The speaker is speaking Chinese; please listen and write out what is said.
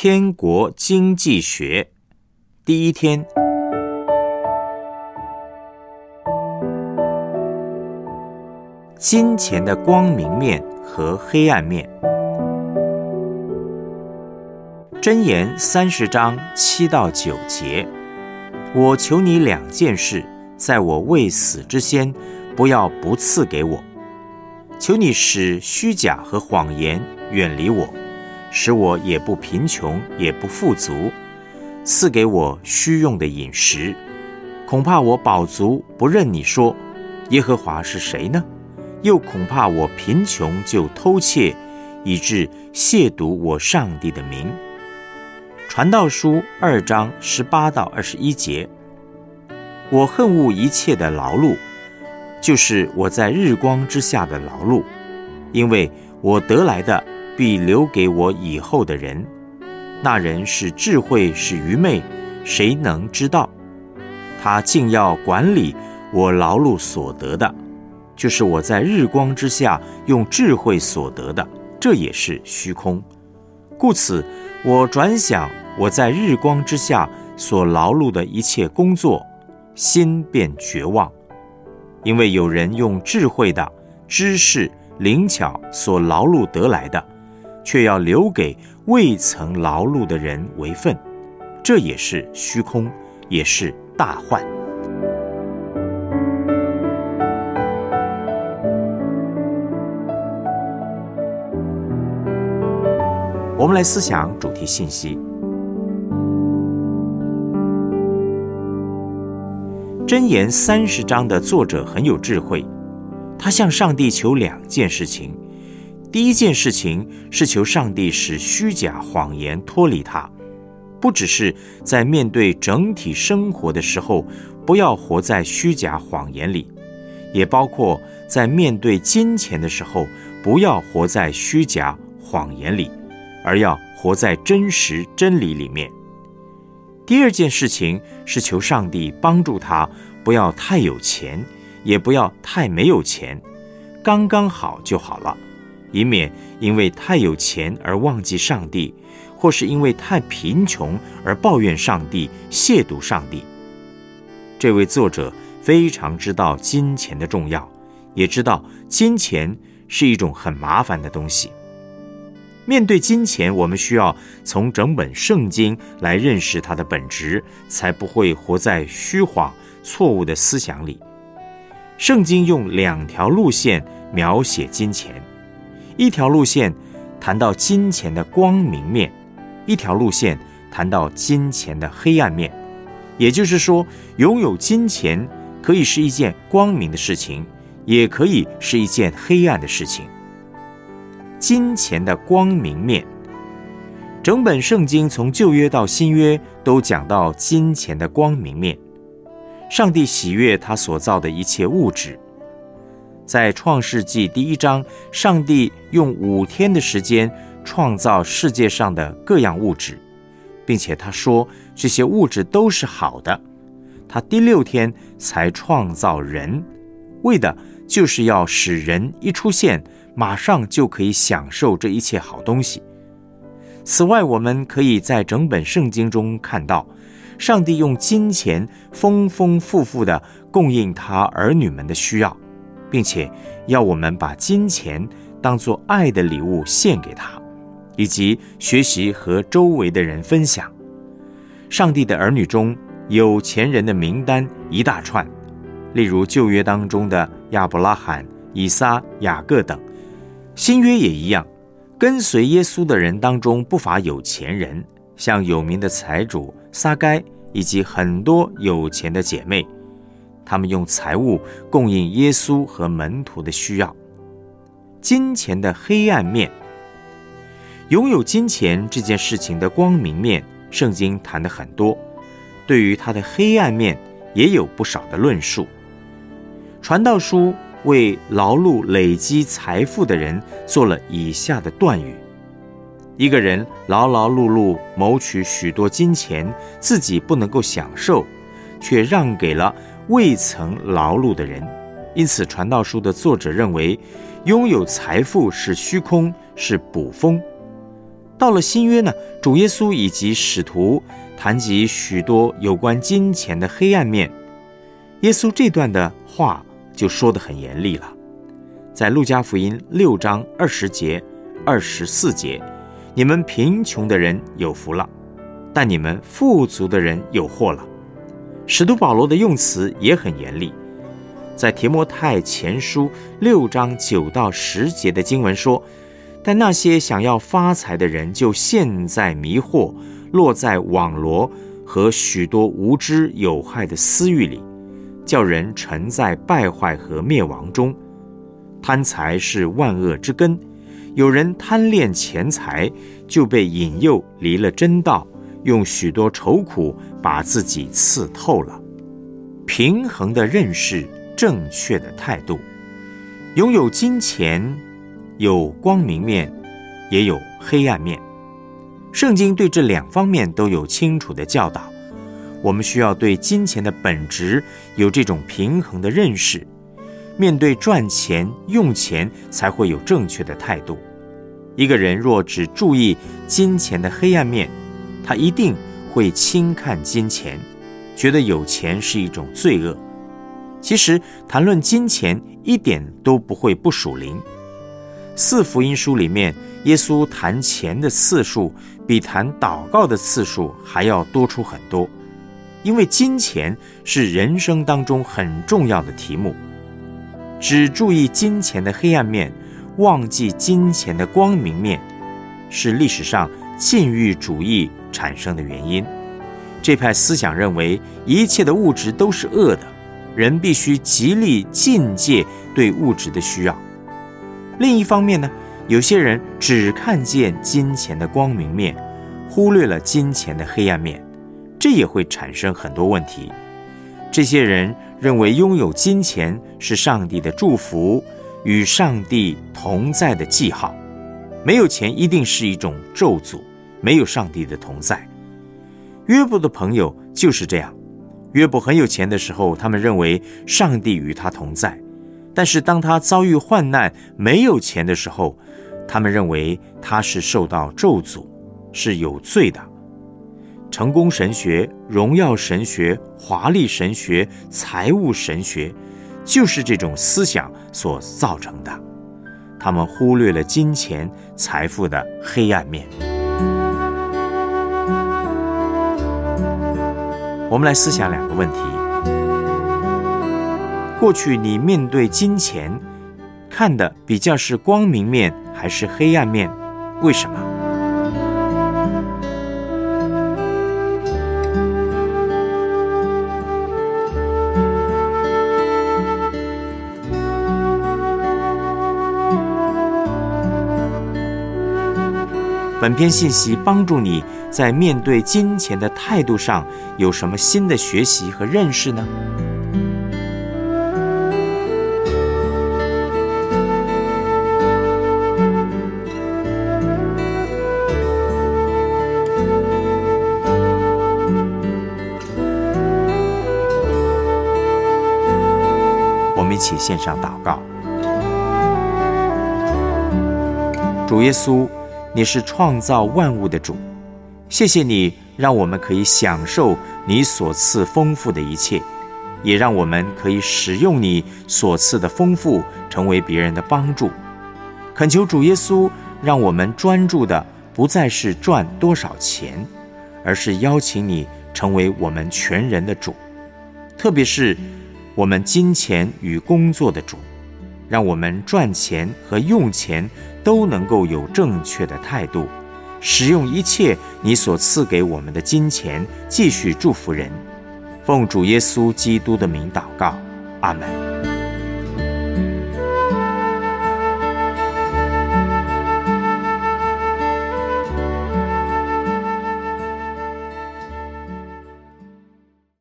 天国经济学第一天，金钱的光明面和黑暗面。箴言三十章七到九节，我求你两件事，在我未死之先，不要不赐给我。求你使虚假和谎言远离我。使我也不贫穷，也不富足，赐给我需用的饮食。恐怕我饱足，不认你说耶和华是谁呢？又恐怕我贫穷就偷窃，以致亵渎我上帝的名。传道书二章十八到二十一节。我恨恶一切的劳碌，就是我在日光之下的劳碌，因为我得来的。必留给我以后的人。那人是智慧，是愚昧，谁能知道？他竟要管理我劳碌所得的，就是我在日光之下用智慧所得的，这也是虚空。故此，我转想我在日光之下所劳碌的一切工作，心便绝望，因为有人用智慧的知识灵巧所劳碌得来的。却要留给未曾劳碌的人为分，这也是虚空，也是大患。我们来思想主题信息。箴言三十章的作者很有智慧，他向上帝求两件事情。第一件事情是求上帝使虚假谎言脱离他，不只是在面对整体生活的时候，不要活在虚假谎言里，也包括在面对金钱的时候，不要活在虚假谎言里，而要活在真实真理里面。第二件事情是求上帝帮助他，不要太有钱，也不要太没有钱，刚刚好就好了。以免因为太有钱而忘记上帝，或是因为太贫穷而抱怨上帝、亵渎上帝。这位作者非常知道金钱的重要，也知道金钱是一种很麻烦的东西。面对金钱，我们需要从整本圣经来认识它的本质，才不会活在虚谎、错误的思想里。圣经用两条路线描写金钱。一条路线谈到金钱的光明面，一条路线谈到金钱的黑暗面。也就是说，拥有金钱可以是一件光明的事情，也可以是一件黑暗的事情。金钱的光明面，整本圣经从旧约到新约都讲到金钱的光明面。上帝喜悦他所造的一切物质。在创世纪第一章，上帝用五天的时间创造世界上的各样物质，并且他说这些物质都是好的。他第六天才创造人，为的就是要使人一出现，马上就可以享受这一切好东西。此外，我们可以在整本圣经中看到，上帝用金钱丰丰富富的供应他儿女们的需要。并且要我们把金钱当作爱的礼物献给他，以及学习和周围的人分享。上帝的儿女中有钱人的名单一大串，例如旧约当中的亚伯拉罕、以撒、雅各等；新约也一样，跟随耶稣的人当中不乏有钱人，像有名的财主撒该，以及很多有钱的姐妹。他们用财物供应耶稣和门徒的需要。金钱的黑暗面，拥有金钱这件事情的光明面，圣经谈的很多；对于它的黑暗面，也有不少的论述。传道书为劳碌累积财富的人做了以下的断语：一个人劳劳碌碌谋取许多金钱，自己不能够享受，却让给了。未曾劳碌的人，因此传道书的作者认为，拥有财富是虚空，是捕风。到了新约呢，主耶稣以及使徒谈及许多有关金钱的黑暗面。耶稣这段的话就说得很严厉了，在路加福音六章二十节、二十四节，你们贫穷的人有福了，但你们富足的人有祸了。使徒保罗的用词也很严厉，在提摩太前书六章九到十节的经文说。但那些想要发财的人，就陷在迷惑、落在网罗和许多无知有害的私欲里，叫人沉在败坏和灭亡中。贪财是万恶之根，有人贪恋钱财，就被引诱离了真道，用许多愁苦把自己刺透了。平衡的认识，正确的态度，拥有金钱。有光明面，也有黑暗面。圣经对这两方面都有清楚的教导。我们需要对金钱的本质有这种平衡的认识，面对赚钱、用钱，才会有正确的态度。一个人若只注意金钱的黑暗面，他一定会轻看金钱，觉得有钱是一种罪恶。其实，谈论金钱一点都不会不属灵。四福音书里面，耶稣谈钱的次数比谈祷告的次数还要多出很多，因为金钱是人生当中很重要的题目。只注意金钱的黑暗面，忘记金钱的光明面，是历史上禁欲主义产生的原因。这派思想认为，一切的物质都是恶的，人必须极力禁戒对物质的需要。另一方面呢，有些人只看见金钱的光明面，忽略了金钱的黑暗面，这也会产生很多问题。这些人认为拥有金钱是上帝的祝福，与上帝同在的记号，没有钱一定是一种咒诅，没有上帝的同在。约伯的朋友就是这样，约伯很有钱的时候，他们认为上帝与他同在。但是当他遭遇患难、没有钱的时候，他们认为他是受到咒诅，是有罪的。成功神学、荣耀神学、华丽神学、财务神学，就是这种思想所造成的。他们忽略了金钱、财富的黑暗面。我们来思想两个问题。过去你面对金钱，看的比较是光明面还是黑暗面？为什么？本篇信息帮助你在面对金钱的态度上有什么新的学习和认识呢？我们一起献上祷告，主耶稣，你是创造万物的主，谢谢你让我们可以享受你所赐丰富的一切，也让我们可以使用你所赐的丰富，成为别人的帮助。恳求主耶稣，让我们专注的不再是赚多少钱，而是邀请你成为我们全人的主，特别是。我们金钱与工作的主，让我们赚钱和用钱都能够有正确的态度，使用一切你所赐给我们的金钱，继续祝福人。奉主耶稣基督的名祷告，阿门。